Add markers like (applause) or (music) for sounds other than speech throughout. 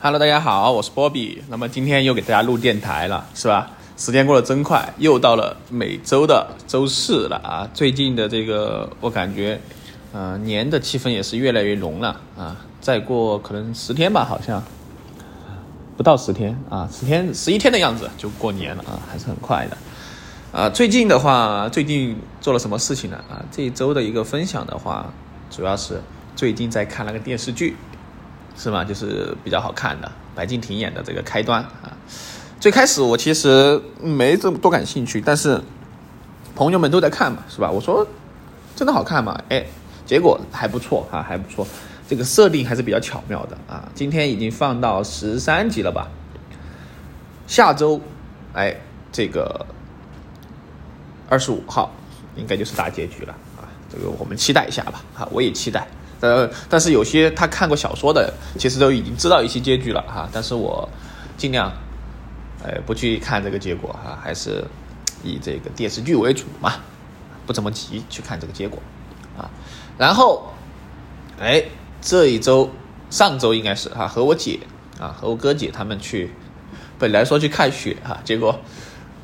Hello，大家好，我是波比。那么今天又给大家录电台了，是吧？时间过得真快，又到了每周的周四了啊！最近的这个，我感觉，呃，年的气氛也是越来越浓了啊！再过可能十天吧，好像不到十天啊，十天十一天的样子就过年了啊，还是很快的。啊，最近的话，最近做了什么事情呢？啊，这一周的一个分享的话，主要是最近在看那个电视剧。是吗？就是比较好看的，白敬亭演的这个开端啊。最开始我其实没这么多感兴趣，但是朋友们都在看嘛，是吧？我说真的好看吗？哎，结果还不错啊，还不错。这个设定还是比较巧妙的啊。今天已经放到十三集了吧？下周，哎，这个二十五号应该就是大结局了啊。这个我们期待一下吧。啊，我也期待。呃，但是有些他看过小说的，其实都已经知道一些结局了哈。但是我尽量，呃，不去看这个结果哈，还是以这个电视剧为主嘛，不怎么急去看这个结果啊。然后，哎，这一周上周应该是哈，和我姐啊，和我哥姐他们去，本来说去看雪哈，结果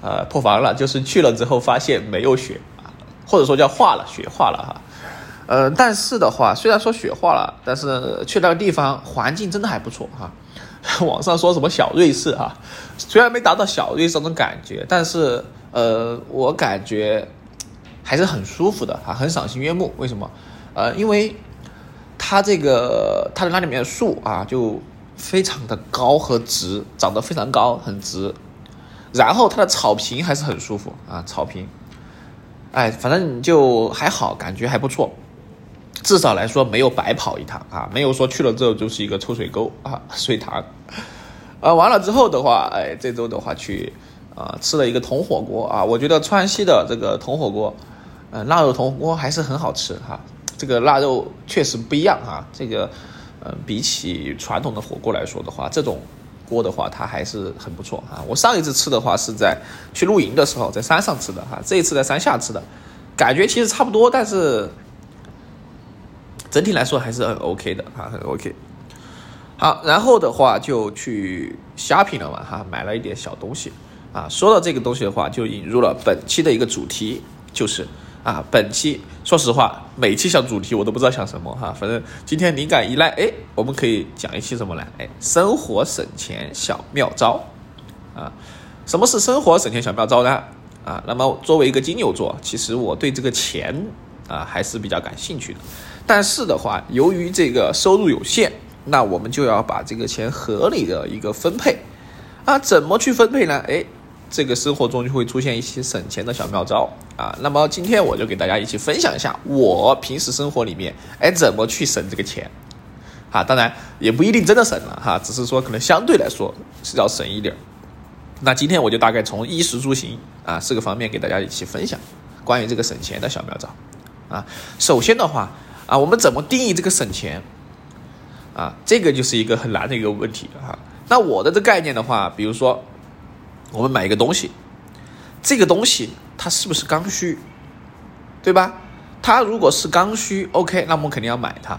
呃破防了，就是去了之后发现没有雪啊，或者说叫化了雪化了哈。呃，但是的话，虽然说雪化了，但是去那个地方环境真的还不错哈。(laughs) 网上说什么小瑞士哈，虽然没达到小瑞士那种感觉，但是呃，我感觉还是很舒服的哈，很赏心悦目。为什么？呃，因为它这个它的那里面树啊，就非常的高和直，长得非常高很直，然后它的草坪还是很舒服啊，草坪，哎，反正就还好，感觉还不错。至少来说没有白跑一趟啊，没有说去了之后就是一个臭水沟啊，(laughs) 水塘，啊，完了之后的话，哎，这周的话去啊吃了一个铜火锅啊，我觉得川西的这个铜火锅，呃，腊肉铜火锅还是很好吃哈，这个腊肉确实不一样哈，这个呃比起传统的火锅来说的话，这种锅的话它还是很不错啊。我上一次吃的话是在去露营的时候在山上吃的哈，这一次在山下吃的，感觉其实差不多，但是。整体来说还是很 OK 的啊，很 OK。好，然后的话就去 shopping 了嘛哈，买了一点小东西啊。说到这个东西的话，就引入了本期的一个主题，就是啊，本期说实话，每期想主题我都不知道想什么哈，反正今天灵感一来，哎，我们可以讲一期什么呢？哎，生活省钱小妙招啊。什么是生活省钱小妙招呢？啊，那么作为一个金牛座，其实我对这个钱啊还是比较感兴趣的。但是的话，由于这个收入有限，那我们就要把这个钱合理的一个分配，啊，怎么去分配呢？哎，这个生活中就会出现一些省钱的小妙招啊。那么今天我就给大家一起分享一下我平时生活里面，哎，怎么去省这个钱，啊，当然也不一定真的省了哈，只是说可能相对来说是要省一点。那今天我就大概从衣食住行啊四个方面给大家一起分享关于这个省钱的小妙招啊。首先的话。啊，我们怎么定义这个省钱？啊，这个就是一个很难的一个问题啊。那我的这概念的话，比如说，我们买一个东西，这个东西它是不是刚需，对吧？它如果是刚需，OK，那我们肯定要买它。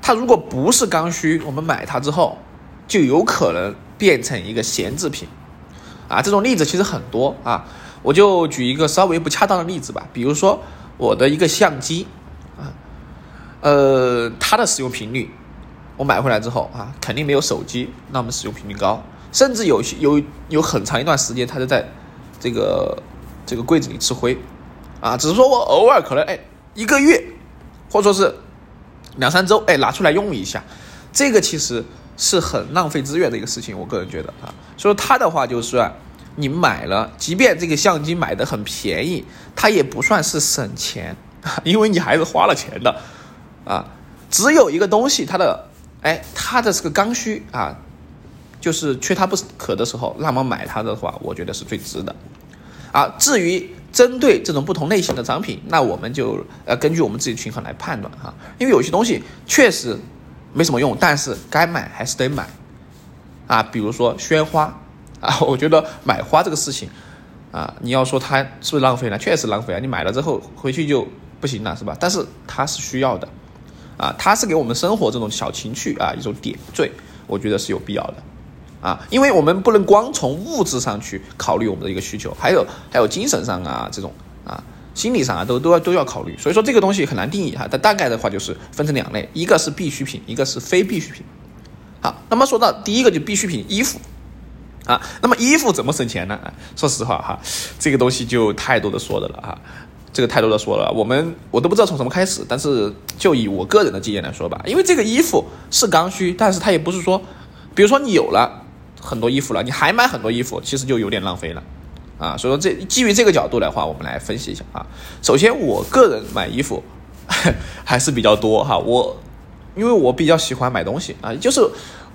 它如果不是刚需，我们买它之后，就有可能变成一个闲置品。啊，这种例子其实很多啊。我就举一个稍微不恰当的例子吧，比如说我的一个相机啊。呃，它的使用频率，我买回来之后啊，肯定没有手机那么使用频率高，甚至有些有有很长一段时间，它就在这个这个柜子里吃灰，啊，只是说我偶尔可能哎一个月，或者说是两三周哎拿出来用一下，这个其实是很浪费资源的一个事情，我个人觉得啊，所以它的话就是你买了，即便这个相机买的很便宜，它也不算是省钱，(laughs) 因为你还是花了钱的。啊，只有一个东西，它的，哎，它的是个刚需啊，就是缺它不可的时候，那么买它的话，我觉得是最值的。啊，至于针对这种不同类型的商品，那我们就呃根据我们自己权衡来判断哈，因为有些东西确实没什么用，但是该买还是得买。啊，比如说鲜花啊，(laughs) 我觉得买花这个事情啊，你要说它是不是浪费呢？确实浪费啊，你买了之后回去就不行了，是吧？但是它是需要的。啊，它是给我们生活这种小情趣啊一种点缀，我觉得是有必要的，啊，因为我们不能光从物质上去考虑我们的一个需求，还有还有精神上啊这种啊心理上啊都都要都要考虑，所以说这个东西很难定义哈，但大概的话就是分成两类，一个是必需品，一个是非必需品。好，那么说到第一个就必需品衣服，啊，那么衣服怎么省钱呢？说实话哈，这个东西就太多的说的了哈。这个太多的说了，我们我都不知道从什么开始，但是就以我个人的经验来说吧，因为这个衣服是刚需，但是它也不是说，比如说你有了很多衣服了，你还买很多衣服，其实就有点浪费了，啊，所以说这基于这个角度的话，我们来分析一下啊。首先，我个人买衣服 (laughs) 还是比较多哈，我因为我比较喜欢买东西啊，就是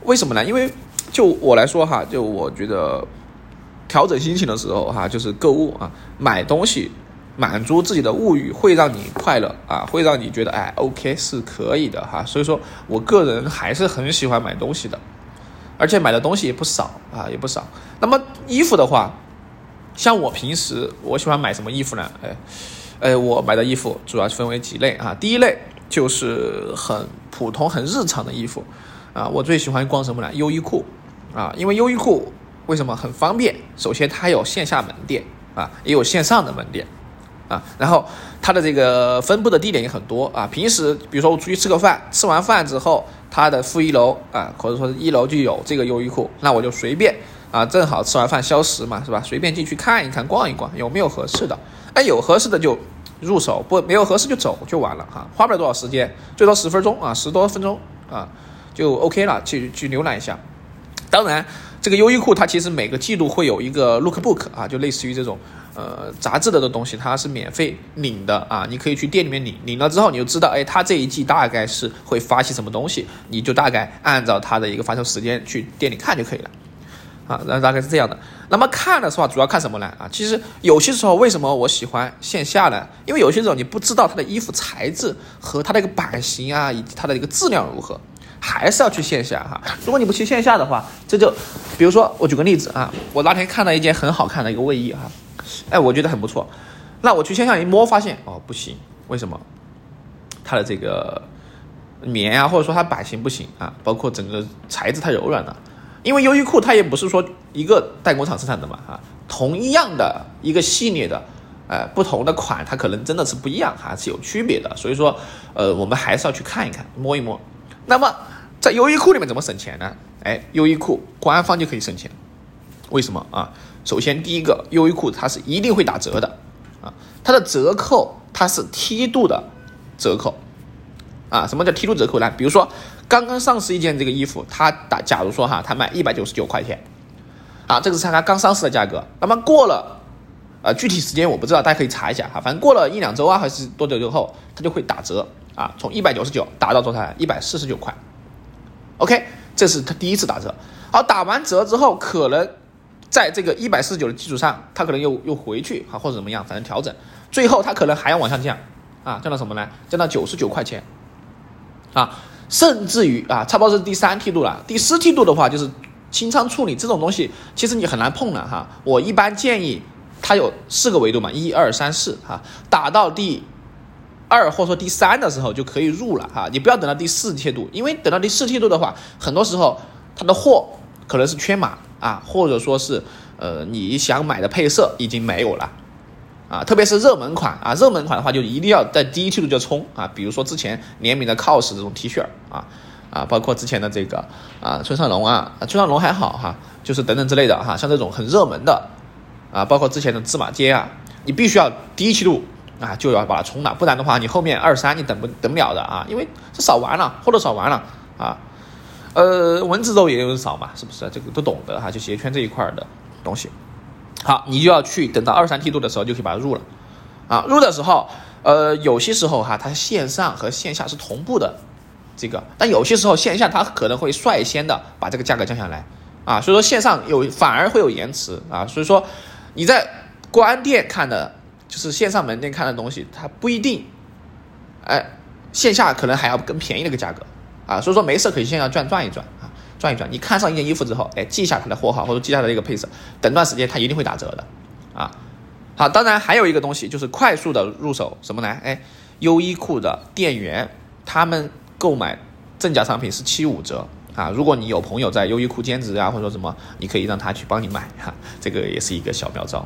为什么呢？因为就我来说哈，就我觉得调整心情的时候哈，就是购物啊，买东西。满足自己的物欲会让你快乐啊，会让你觉得哎，OK 是可以的哈。所以说我个人还是很喜欢买东西的，而且买的东西也不少啊，也不少。那么衣服的话，像我平时我喜欢买什么衣服呢？哎，哎，我买的衣服主要分为几类啊。第一类就是很普通、很日常的衣服啊。我最喜欢逛什么呢？优衣库啊，因为优衣库为什么很方便？首先它有线下门店啊，也有线上的门店。啊，然后它的这个分布的地点也很多啊。平时比如说我出去吃个饭，吃完饭之后，它的负一楼啊，或者说一楼就有这个优衣库，那我就随便啊，正好吃完饭消食嘛，是吧？随便进去看一看，逛一逛，有没有合适的？哎，有合适的就入手，不没有合适就走就完了哈，花不了多少时间，最多十分钟啊，十多分钟啊，就 OK 了，去去浏览一下。当然，这个优衣库它其实每个季度会有一个 Lookbook 啊，就类似于这种。呃，杂志的的东西它是免费领的啊，你可以去店里面领，领了之后你就知道，哎，它这一季大概是会发些什么东西，你就大概按照它的一个发售时间去店里看就可以了，啊，那大概是这样的。那么看的话，主要看什么呢？啊，其实有些时候为什么我喜欢线下呢？因为有些时候你不知道它的衣服材质和它的一个版型啊，以及它的一个质量如何，还是要去线下哈。如果你不去线下的话，这就，比如说我举个例子啊，我那天看到一件很好看的一个卫衣哈。哎，我觉得很不错。那我去线下一摸，发现哦不行，为什么？它的这个棉啊，或者说它版型不行啊，包括整个材质太柔软了。因为优衣库它也不是说一个代工厂生产的嘛，啊，同样的一个系列的，呃，不同的款，它可能真的是不一样，还是有区别的。所以说，呃，我们还是要去看一看，摸一摸。那么在优衣库里面怎么省钱呢？哎，优衣库官方就可以省钱，为什么啊？首先，第一个，优衣库它是一定会打折的，啊，它的折扣它是梯度的折扣，啊，什么叫梯度折扣呢？比如说刚刚上市一件这个衣服，它打，假如说哈，它卖一百九十九块钱，啊，这个是它刚上市的价格，那么过了，呃，具体时间我不知道，大家可以查一下哈，反正过了一两周啊，还是多久之后，它就会打折，啊，从一百九十九打到多少？一百四十九块，OK，这是它第一次打折，好，打完折之后可能。在这个一百四十九的基础上，它可能又又回去啊，或者怎么样，反正调整，最后它可能还要往下降，啊，降到什么呢？降到九十九块钱，啊，甚至于啊，差不多是第三梯度了。第四梯度的话，就是清仓处理这种东西，其实你很难碰了哈。我一般建议它有四个维度嘛，一二三四哈，打到第二或者说第三的时候就可以入了哈。你不要等到第四梯度，因为等到第四梯度的话，很多时候它的货可能是缺码。啊，或者说是，呃，你想买的配色已经没有了，啊，特别是热门款啊，热门款的话就一定要在第一季度就冲啊，比如说之前联名的 COS 这种 T 恤啊，啊，包括之前的这个啊村上龙啊，村上龙还好哈，就是等等之类的哈，像这种很热门的啊，包括之前的芝麻街啊，你必须要第一季度啊就要把它冲了，不然的话你后面二三你等不等不了的啊，因为这扫完了，货都扫完了啊。呃，蚊子肉也有人扫嘛，是不是？这个都懂得哈，就鞋圈这一块的东西。好，你就要去等到二三梯度的时候，就可以把它入了。啊，入的时候，呃，有些时候哈，它线上和线下是同步的，这个，但有些时候线下它可能会率先的把这个价格降下来，啊，所以说线上有反而会有延迟啊，所以说你在关店看的，就是线上门店看的东西，它不一定，哎，线下可能还要更便宜的一个价格。啊，所以说没事可以线下转转一转啊，转一转。你看上一件衣服之后，哎，记下它的货号或者记下它的一个配色，等段时间它一定会打折的啊。好，当然还有一个东西就是快速的入手什么呢？哎，优衣库的店员他们购买正价商品是七五折啊。如果你有朋友在优衣库兼职啊，或者说什么，你可以让他去帮你买哈，这个也是一个小妙招。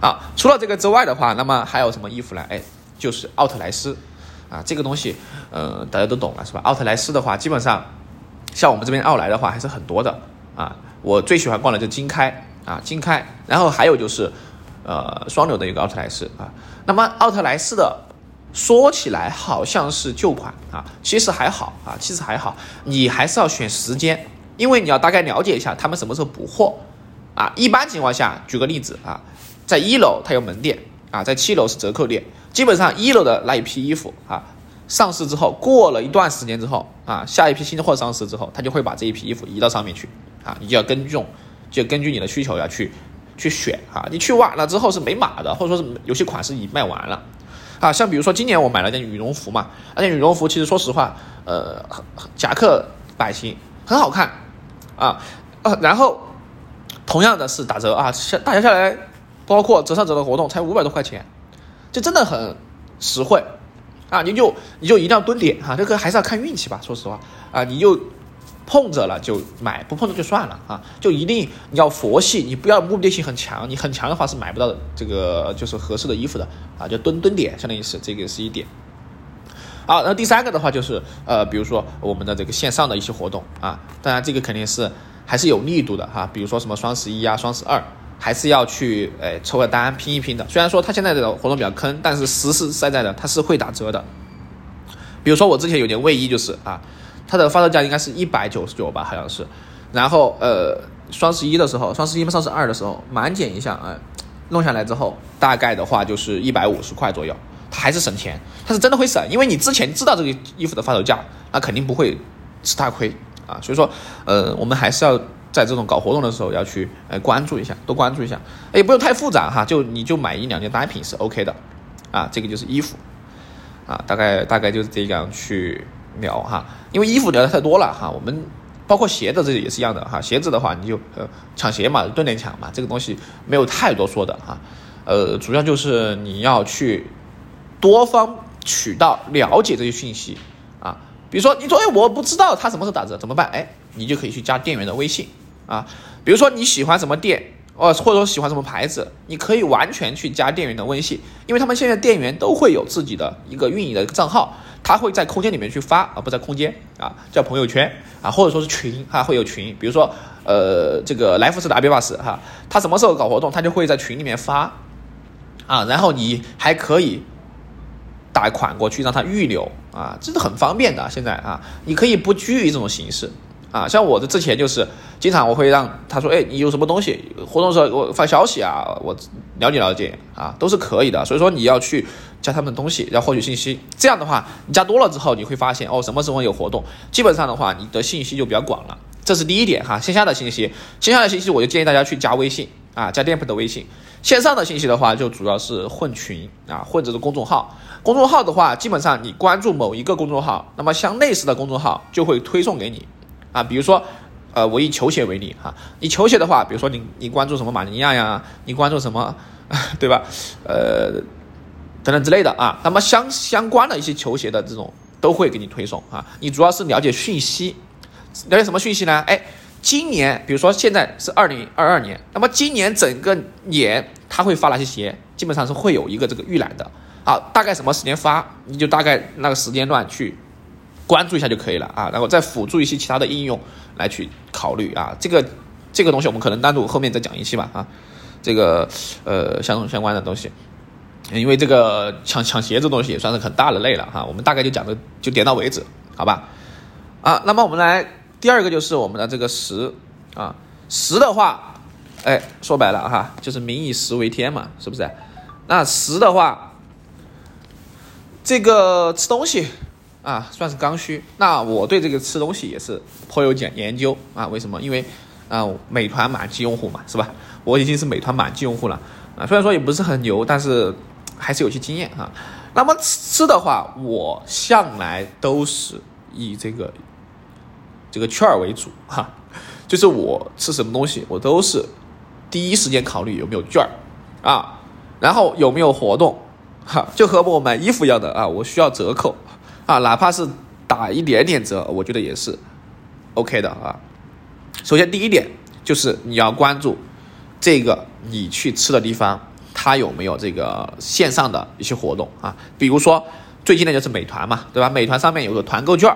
啊，除了这个之外的话，那么还有什么衣服呢？哎，就是奥特莱斯啊，这个东西，呃，大家都懂了是吧？奥特莱斯的话，基本上像我们这边奥莱的话还是很多的啊。我最喜欢逛的就金开啊，金开，然后还有就是呃双流的一个奥特莱斯啊。那么奥特莱斯的说起来好像是旧款啊，其实还好啊，其实还好，你还是要选时间，因为你要大概了解一下他们什么时候补货啊。一般情况下，举个例子啊。在一楼它有门店啊，在七楼是折扣店。基本上一楼的那一批衣服啊，上市之后过了一段时间之后啊，下一批新的货上市之后，他就会把这一批衣服移到上面去啊。你就要根据就根据你的需求要去去选啊。你去晚了之后是没码的，或者说是有些款式已卖完了啊。像比如说今年我买了件羽绒服嘛，那件羽绒服其实说实话，呃，夹克版型很好看啊，呃，然后同样的是打折啊，下大家下来。包括折上折的活动才五百多块钱，就真的很实惠啊！你就你就一定要蹲点哈，这个还是要看运气吧。说实话啊，你就碰着了就买，不碰着就算了啊！就一定你要佛系，你不要目的性很强，你很强的话是买不到这个就是合适的衣服的啊！就蹲蹲点，相当于是这个是一点。好，那第三个的话就是呃，比如说我们的这个线上的一些活动啊，当然这个肯定是还是有力度的哈，比如说什么双十一啊、双十二。还是要去诶抽个单拼一拼的。虽然说它现在的活动比较坑，但是实实在在的它是会打折的。比如说我之前有件卫衣就是啊，它的发售价应该是一百九十九吧，好像是。然后呃双十一的时候，双十一嘛双十二的时候满减一下啊，弄下来之后大概的话就是一百五十块左右，它还是省钱，它是真的会省，因为你之前知道这个衣服的发售价，那肯定不会吃大亏啊。所以说呃我们还是要。在这种搞活动的时候，要去呃关注一下，多关注一下，也不用太复杂哈，就你就买一两件单品是 OK 的，啊，这个就是衣服，啊，大概大概就是这样去聊哈，因为衣服聊的太多了哈，我们包括鞋子这也是一样的哈，鞋子的话你就呃抢鞋嘛，蹲点抢嘛，这个东西没有太多说的哈，呃，主要就是你要去多方渠道了解这些信息啊，比如说你说哎我不知道它什么时候打折怎么办？哎，你就可以去加店员的微信。啊，比如说你喜欢什么店，哦，或者说喜欢什么牌子，你可以完全去加店员的微信，因为他们现在店员都会有自己的一个运营的账号，他会在空间里面去发，啊，不在空间啊，叫朋友圈啊，或者说是群，哈，会有群，比如说呃，这个来福士的阿比巴斯哈，他什么时候搞活动，他就会在群里面发，啊，然后你还可以打款过去让他预留啊，这是很方便的，现在啊，你可以不拘于这种形式。啊，像我的之前就是经常我会让他说，哎，你有什么东西活动时候给我发消息啊，我了解了解啊，都是可以的。所以说你要去加他们的东西，要获取信息。这样的话，你加多了之后，你会发现哦，什么时候有活动，基本上的话，你的信息就比较广了。这是第一点哈，线下的信息，线下的信息我就建议大家去加微信啊，加店铺的微信。线上的信息的话，就主要是混群啊，或者是公众号。公众号的话，基本上你关注某一个公众号，那么像类似的公众号就会推送给你。啊，比如说，呃，我以球鞋为例哈，以球鞋的话，比如说你你关注什么马尼亚呀，你关注什么，(laughs) 对吧？呃，等等之类的啊，那么相相关的一些球鞋的这种都会给你推送啊。你主要是了解讯息，了解什么讯息呢？哎，今年比如说现在是二零二二年，那么今年整个年他会发哪些鞋？基本上是会有一个这个预览的啊，大概什么时间发，你就大概那个时间段去。关注一下就可以了啊，然后再辅助一些其他的应用来去考虑啊，这个这个东西我们可能单独后面再讲一期吧啊，这个呃相相关的东西，因为这个抢抢鞋这东西也算是很大的类了哈，我们大概就讲的就点到为止，好吧？啊，那么我们来第二个就是我们的这个食啊，食的话，哎，说白了哈，就是民以食为天嘛，是不是？那食的话，这个吃东西。啊，算是刚需。那我对这个吃东西也是颇有研研究啊。为什么？因为啊，美团满级用户嘛，是吧？我已经是美团满级用户了啊。虽然说也不是很牛，但是还是有些经验啊。那么吃的话，我向来都是以这个这个券儿为主哈。就是我吃什么东西，我都是第一时间考虑有没有券儿啊，然后有没有活动哈，就和我买衣服一样的啊，我需要折扣。啊，哪怕是打一点点折，我觉得也是 OK 的啊。首先第一点就是你要关注这个你去吃的地方，它有没有这个线上的一些活动啊？比如说最近的就是美团嘛，对吧？美团上面有个团购券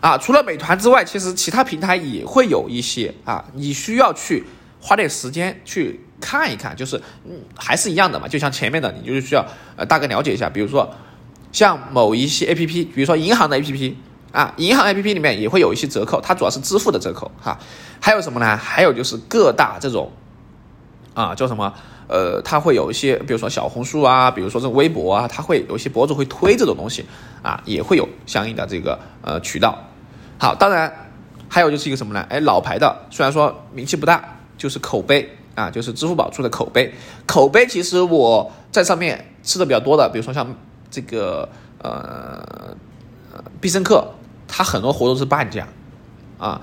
啊。除了美团之外，其实其他平台也会有一些啊，你需要去花点时间去看一看，就是嗯，还是一样的嘛。就像前面的，你就是需要呃大概了解一下，比如说像某一些 APP，比如说银行的 APP。啊，银行 A P P 里面也会有一些折扣，它主要是支付的折扣哈。还有什么呢？还有就是各大这种啊叫什么？呃，它会有一些，比如说小红书啊，比如说这个微博啊，它会有一些博主会推这种东西啊，也会有相应的这个呃渠道。好，当然还有就是一个什么呢？哎，老牌的虽然说名气不大，就是口碑啊，就是支付宝出的口碑。口碑其实我在上面吃的比较多的，比如说像这个呃必胜客。它很多活动是半价，啊，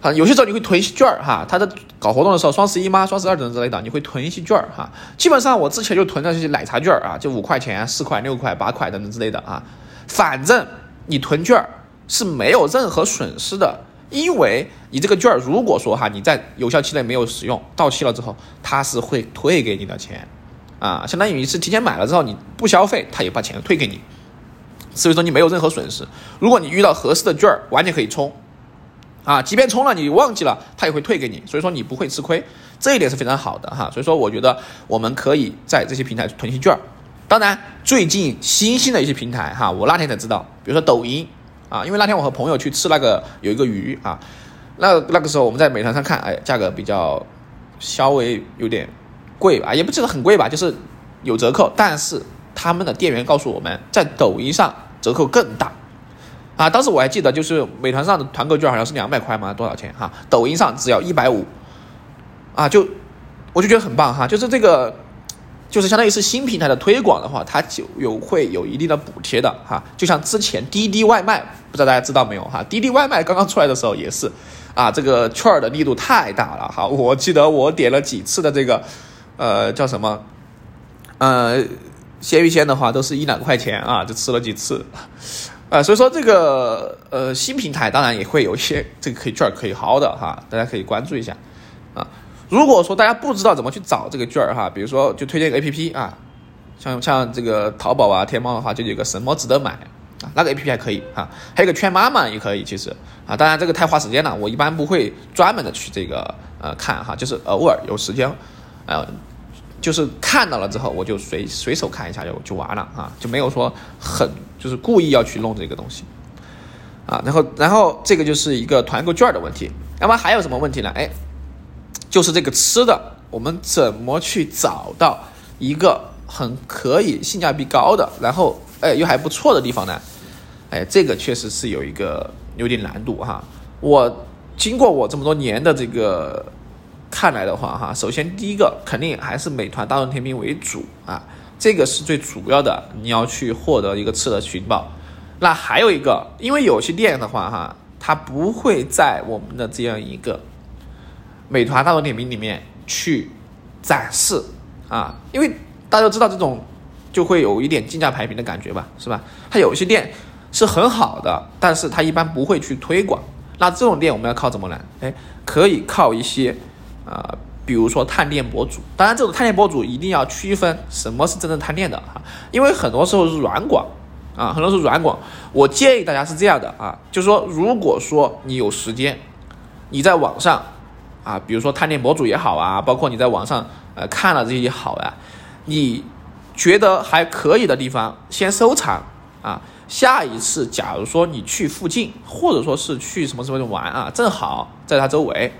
啊，有些时候你会囤一些券儿哈，它在搞活动的时候，双十一吗？双十二等之类的，你会囤一些券儿哈。基本上我之前就囤那些奶茶券儿啊，就五块钱、四块、六块、八块等等之类的啊。反正你囤券儿是没有任何损失的，因为你这个券儿如果说哈你在有效期内没有使用，到期了之后，它是会退给你的钱，啊，相当于你是提前买了之后你不消费，他也把钱退给你。所以说你没有任何损失。如果你遇到合适的券儿，完全可以充，啊，即便充了你忘记了，他也会退给你。所以说你不会吃亏，这一点是非常好的哈。所以说我觉得我们可以在这些平台囤些券儿。当然，最近新兴的一些平台哈，我那天才知道，比如说抖音啊，因为那天我和朋友去吃那个有一个鱼啊，那那个时候我们在美团上看，哎，价格比较稍微有点贵吧，也不记得很贵吧，就是有折扣，但是。他们的店员告诉我们在抖音上折扣更大，啊，当时我还记得，就是美团上的团购券好像是两百块嘛，多少钱哈？抖音上只要一百五，啊，就我就觉得很棒哈，就是这个，就是相当于是新平台的推广的话，它就有会有一定的补贴的哈，就像之前滴滴外卖，不知道大家知道没有哈？滴滴外卖刚刚出来的时候也是，啊，这个券儿的力度太大了哈，我记得我点了几次的这个，呃，叫什么，呃。鲜鱼鲜的话都是一两块钱啊，就吃了几次，啊，(laughs) 所以说这个呃新平台当然也会有一些这个可以券可以薅的哈，大家可以关注一下啊。如果说大家不知道怎么去找这个券哈，比如说就推荐个 A P P 啊，像像这个淘宝啊、天猫的话，就有个什么值得买啊，那个 A P P 还可以啊，还有个圈妈妈也可以，其实啊，当然这个太花时间了，我一般不会专门的去这个呃看哈，就是偶尔有时间呃。就是看到了之后，我就随随手看一下就就完了啊，就没有说很就是故意要去弄这个东西，啊，然后然后这个就是一个团购券的问题。那么还有什么问题呢？哎，就是这个吃的，我们怎么去找到一个很可以性价比高的，然后哎又还不错的地方呢？哎，这个确实是有一个有点难度哈。我经过我这么多年的这个。看来的话，哈，首先第一个肯定还是美团、大众点评为主啊，这个是最主要的，你要去获得一个吃的情报。那还有一个，因为有些店的话，哈，它不会在我们的这样一个美团、大众点评里面去展示啊，因为大家都知道这种就会有一点竞价排名的感觉吧，是吧？它有些店是很好的，但是它一般不会去推广。那这种店我们要靠怎么来？哎，可以靠一些。啊，比如说探店博主，当然这种探店博主一定要区分什么是真正探店的哈，因为很多时候是软广啊，很多是软广。我建议大家是这样的啊，就是说，如果说你有时间，你在网上啊，比如说探店博主也好啊，包括你在网上呃看了这些好呀，你觉得还可以的地方先收藏啊，下一次假如说你去附近，或者说是去什么什么玩啊，正好在它周围。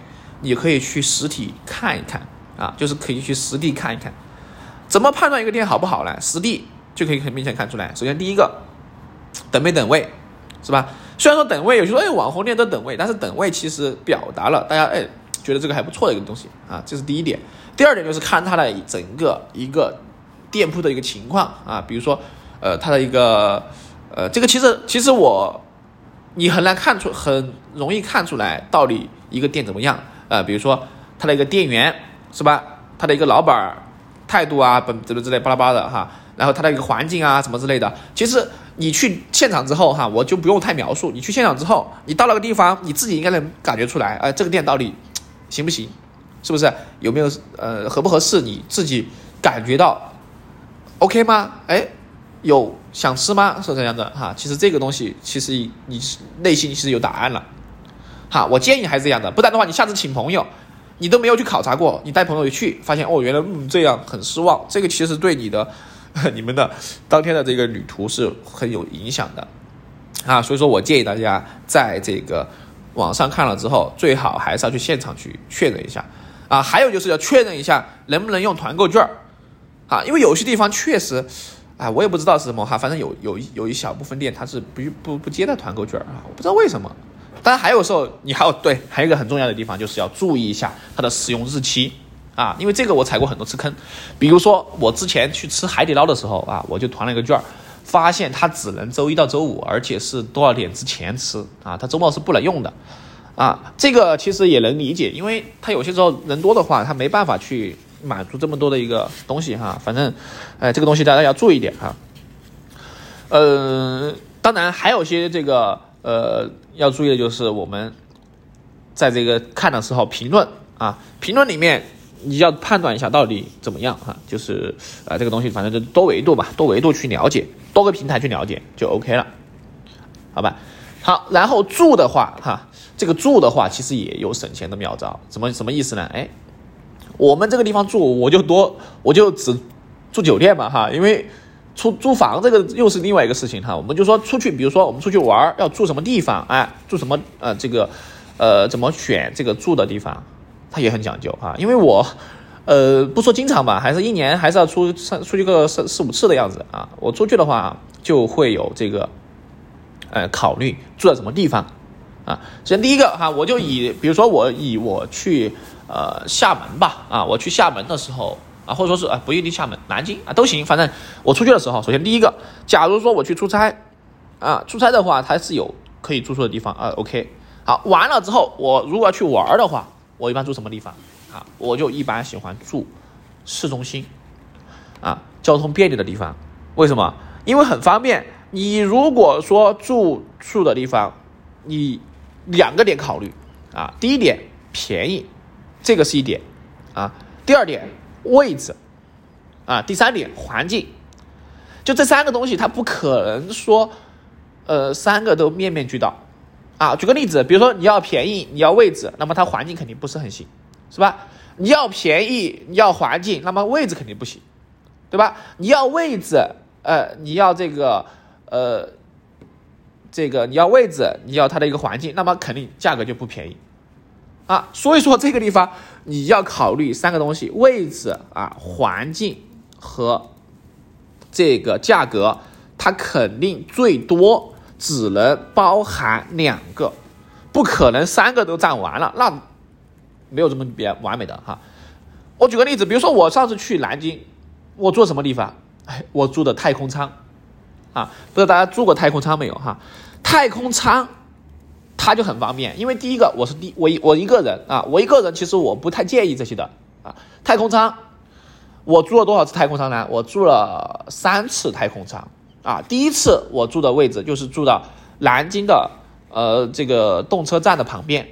你可以去实体看一看啊，就是可以去实地看一看，怎么判断一个店好不好呢？实地就可以很明显看出来。首先第一个，等没等位，是吧？虽然说等位，有些说哎网红店都等位，但是等位其实表达了大家哎觉得这个还不错的一个东西啊，这是第一点。第二点就是看它的整个一个店铺的一个情况啊，比如说呃它的一个呃这个其实其实我你很难看出，很容易看出来到底一个店怎么样。呃，比如说他的一个店员是吧？他的一个老板态度啊，本怎么之类巴拉巴的哈。然后他的一个环境啊什么之类的。其实你去现场之后哈，我就不用太描述。你去现场之后，你到那个地方，你自己应该能感觉出来，哎，这个店到底行不行？是不是有没有呃合不合适？你自己感觉到 OK 吗？哎，有想吃吗？是这样的哈。其实这个东西其实你内心其实有答案了。哈，我建议还是这样的，不然的话你下次请朋友。你都没有去考察过，你带朋友去，发现哦，原来嗯这样很失望。这个其实对你的、(laughs) 你们的当天的这个旅途是很有影响的啊。所以说我建议大家在这个网上看了之后，最好还是要去现场去确认一下啊。还有就是要确认一下能不能用团购券啊，因为有些地方确实，啊，我也不知道是什么哈，反正有有有一小部分店它是不不不接待团购券啊，我不知道为什么。当然，还有时候你还有对，还有一个很重要的地方，就是要注意一下它的使用日期啊，因为这个我踩过很多次坑。比如说我之前去吃海底捞的时候啊，我就团了一个券儿，发现它只能周一到周五，而且是多少点之前吃啊，它周末是不能用的啊。这个其实也能理解，因为它有些时候人多的话，它没办法去满足这么多的一个东西哈。反正，哎，这个东西大家要注意点哈。呃，当然还有些这个。呃，要注意的就是我们在这个看的时候，评论啊，评论里面你要判断一下到底怎么样哈，就是啊，这个东西反正就多维度吧，多维度去了解，多个平台去了解就 OK 了，好吧？好，然后住的话哈，这个住的话其实也有省钱的妙招，怎么什么意思呢？哎，我们这个地方住，我就多我就只住酒店嘛哈，因为。出租房这个又是另外一个事情哈，我们就说出去，比如说我们出去玩要住什么地方，哎，住什么呃这个，呃怎么选这个住的地方，它也很讲究啊。因为我，呃不说经常吧，还是一年还是要出出去个四四五次的样子啊。我出去的话就会有这个，呃考虑住在什么地方啊。首先第一个哈，我就以比如说我以我去呃厦门吧啊，我去厦门的时候。啊，或者说是啊，不一定厦门、南京啊都行，反正我出去的时候，首先第一个，假如说我去出差，啊，出差的话它是有可以住宿的地方啊，OK，好，完了之后我如果要去玩的话，我一般住什么地方啊？我就一般喜欢住市中心，啊，交通便利的地方，为什么？因为很方便。你如果说住宿的地方，你两个点考虑啊，第一点便宜，这个是一点啊，第二点。位置，啊，第三点环境，就这三个东西，它不可能说，呃，三个都面面俱到，啊，举个例子，比如说你要便宜，你要位置，那么它环境肯定不是很行，是吧？你要便宜，你要环境，那么位置肯定不行，对吧？你要位置，呃，你要这个，呃，这个你要位置，你要它的一个环境，那么肯定价格就不便宜。啊，所以说这个地方你要考虑三个东西：位置啊、环境和这个价格，它肯定最多只能包含两个，不可能三个都占完了，那没有这么别完美的哈。我举个例子，比如说我上次去南京，我住什么地方？哎，我住的太空舱啊，不知道大家住过太空舱没有哈？太空舱。它就很方便，因为第一个我是第我一我一个人啊，我一个人其实我不太介意这些的啊。太空舱，我住了多少次太空舱呢？我住了三次太空舱啊。第一次我住的位置就是住到南京的呃这个动车站的旁边，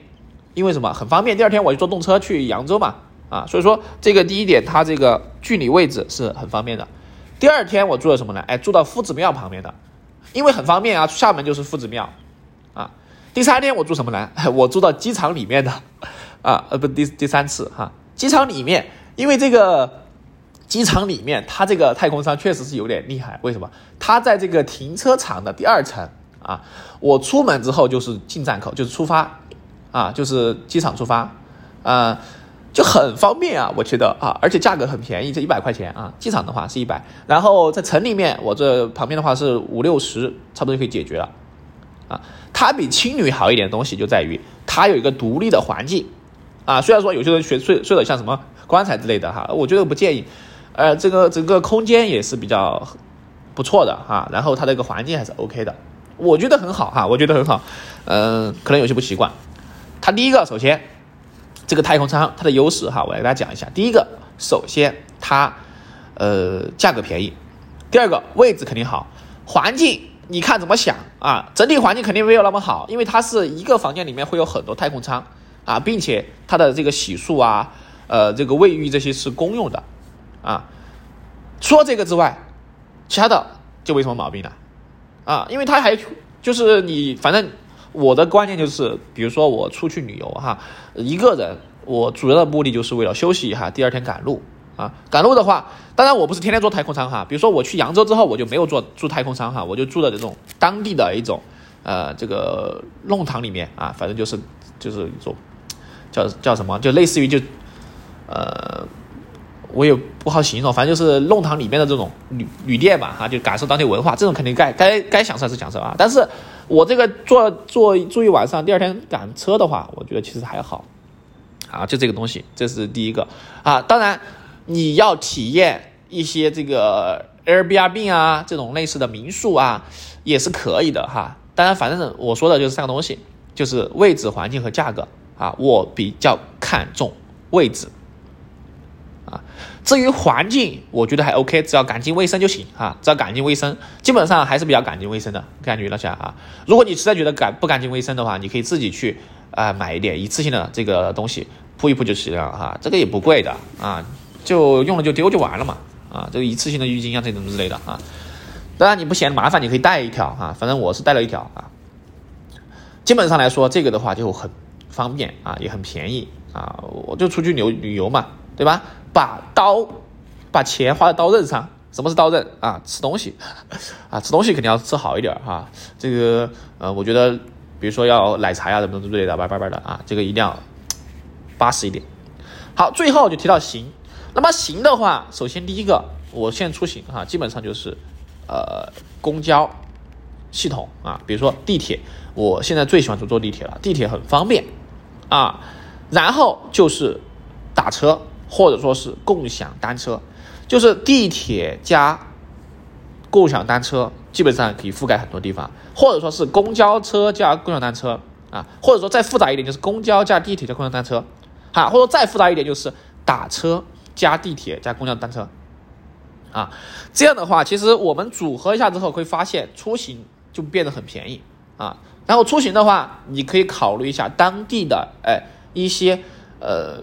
因为什么很方便，第二天我就坐动车去扬州嘛啊，所以说这个第一点它这个距离位置是很方便的。第二天我住了什么呢？哎，住到夫子庙旁边的，因为很方便啊，厦门就是夫子庙啊。第三天我住什么呢？(laughs) 我住到机场里面的，(laughs) 啊呃不第第三次哈，机场里面，因为这个机场里面它这个太空舱确实是有点厉害，为什么？它在这个停车场的第二层啊，我出门之后就是进站口，就是出发，啊就是机场出发，啊就很方便啊，我觉得啊，而且价格很便宜，这一百块钱啊，机场的话是一百，然后在城里面我这旁边的话是五六十，差不多就可以解决了。啊，它比青旅好一点的东西就在于它有一个独立的环境，啊，虽然说有些人睡睡睡的像什么棺材之类的哈，我觉得不建议，呃，这个整个空间也是比较不错的哈，然后它这个环境还是 OK 的，我觉得很好哈，我觉得很好，嗯，可能有些不习惯。它第一个，首先这个太空舱它的优势哈，我来给大家讲一下。第一个，首先它呃价格便宜，第二个位置肯定好，环境你看怎么想啊？整体环境肯定没有那么好，因为它是一个房间里面会有很多太空舱啊，并且它的这个洗漱啊，呃，这个卫浴这些是公用的啊。除了这个之外，其他的就没什么毛病了啊，因为它还就是你反正我的观念就是，比如说我出去旅游哈，一个人我主要的目的就是为了休息一下，第二天赶路。啊，赶路的话，当然我不是天天坐太空舱哈。比如说我去扬州之后，我就没有坐住太空舱哈，我就住的这种当地的一种，呃，这个弄堂里面啊，反正就是就是一种叫叫什么，就类似于就，呃，我也不好形容，反正就是弄堂里面的这种旅旅店吧哈，就感受当地文化，这种肯定该该该享受是享受啊。但是我这个坐坐住一晚上，第二天赶车的话，我觉得其实还好，啊，就这个东西，这是第一个啊，当然。你要体验一些这个 Airbnb 啊，这种类似的民宿啊，也是可以的哈。当然，反正我说的就是三个东西，就是位置、环境和价格啊。我比较看重位置啊。至于环境，我觉得还 OK，只要干净卫生就行啊。只要干净卫生，基本上还是比较干净卫生的感觉了下啊。如果你实在觉得干不干净卫生的话，你可以自己去啊买一点一次性的这个东西铺一铺就行了哈。这个也不贵的啊。就用了就丢就完了嘛，啊，这个一次性的浴巾啊，这种之类的啊，当然你不嫌麻烦，你可以带一条啊，反正我是带了一条啊。基本上来说，这个的话就很方便啊，也很便宜啊，我就出去旅旅游嘛，对吧？把刀，把钱花在刀刃上。什么是刀刃啊？吃东西 (laughs) 啊，吃东西肯定要吃好一点哈。这个呃，我觉得比如说要奶茶呀什么之类的，叭叭叭的啊，这个一定要 (tsk) 巴适一点。好，最后就提到行。那么行的话，首先第一个，我现在出行哈，基本上就是，呃，公交系统啊，比如说地铁，我现在最喜欢坐坐地铁了，地铁很方便啊。然后就是打车或者说是共享单车，就是地铁加共享单车，基本上可以覆盖很多地方，或者说是公交车加共享单车啊，或者说再复杂一点就是公交加地铁加共享单车，哈，或者再复杂一点就是打车。加地铁加公交单车，啊，这样的话，其实我们组合一下之后，会发现出行就变得很便宜啊。然后出行的话，你可以考虑一下当地的哎一些呃，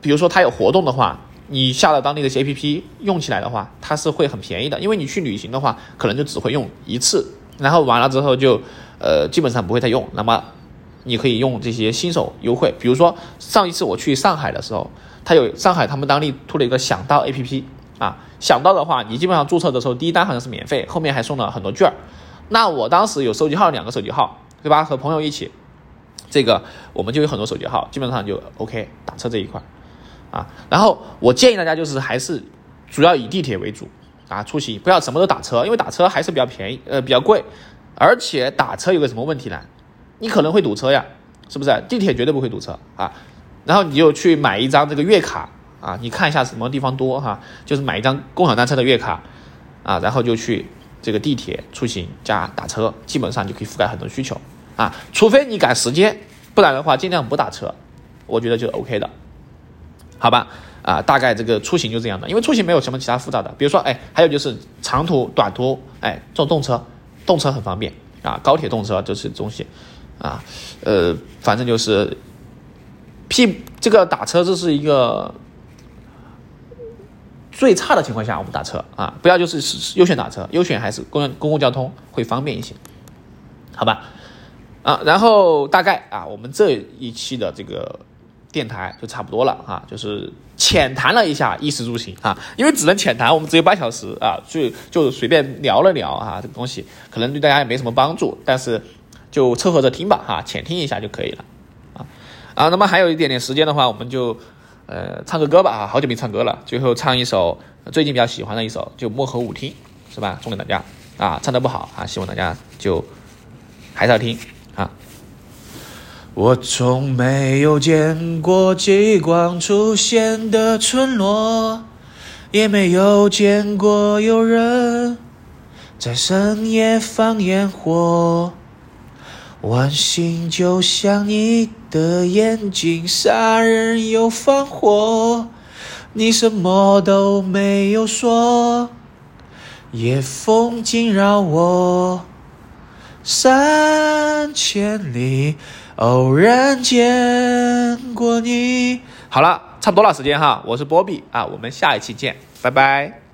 比如说它有活动的话，你下了当地的 A P P 用起来的话，它是会很便宜的。因为你去旅行的话，可能就只会用一次，然后完了之后就呃基本上不会再用。那么你可以用这些新手优惠，比如说上一次我去上海的时候。它有上海，他们当地出了一个想到 A P P 啊，想到的话，你基本上注册的时候，第一单好像是免费，后面还送了很多券儿。那我当时有手机号两个手机号，对吧？和朋友一起，这个我们就有很多手机号，基本上就 O K 打车这一块啊。然后我建议大家就是还是主要以地铁为主啊出行，不要什么都打车，因为打车还是比较便宜，呃比较贵，而且打车有个什么问题呢？你可能会堵车呀，是不是？地铁绝对不会堵车啊。然后你就去买一张这个月卡啊，你看一下什么地方多哈，就是买一张共享单车的月卡啊，然后就去这个地铁出行加打车，基本上就可以覆盖很多需求啊。除非你赶时间，不然的话尽量不打车，我觉得就 OK 的，好吧？啊，大概这个出行就这样的，因为出行没有什么其他复杂的，比如说哎，还有就是长途、短途，哎，坐动车，动车很方便啊，高铁动车就是东西啊，呃，反正就是。P 这个打车这是一个最差的情况下，我们打车啊，不要就是优选打车，优选还是公公共交通会方便一些，好吧？啊，然后大概啊，我们这一期的这个电台就差不多了哈，就是浅谈了一下衣食住行啊，因为只能浅谈，我们只有半小时啊，就就随便聊了聊啊，这个东西可能对大家也没什么帮助，但是就凑合着听吧哈，浅听一下就可以了。啊，那么还有一点点时间的话，我们就，呃，唱个歌吧啊，好久没唱歌了，最后唱一首最近比较喜欢的一首，就《漠河舞厅》，是吧？送给大家啊，唱的不好啊，希望大家就还是要听啊。我从没有见过极光出现的村落，也没有见过有人在深夜放烟火。晚星就像你的眼睛，杀人又放火。你什么都没有说，夜风惊扰我，三千里偶然见过你。好了，差不多了时间哈，我是波比啊，我们下一期见，拜拜。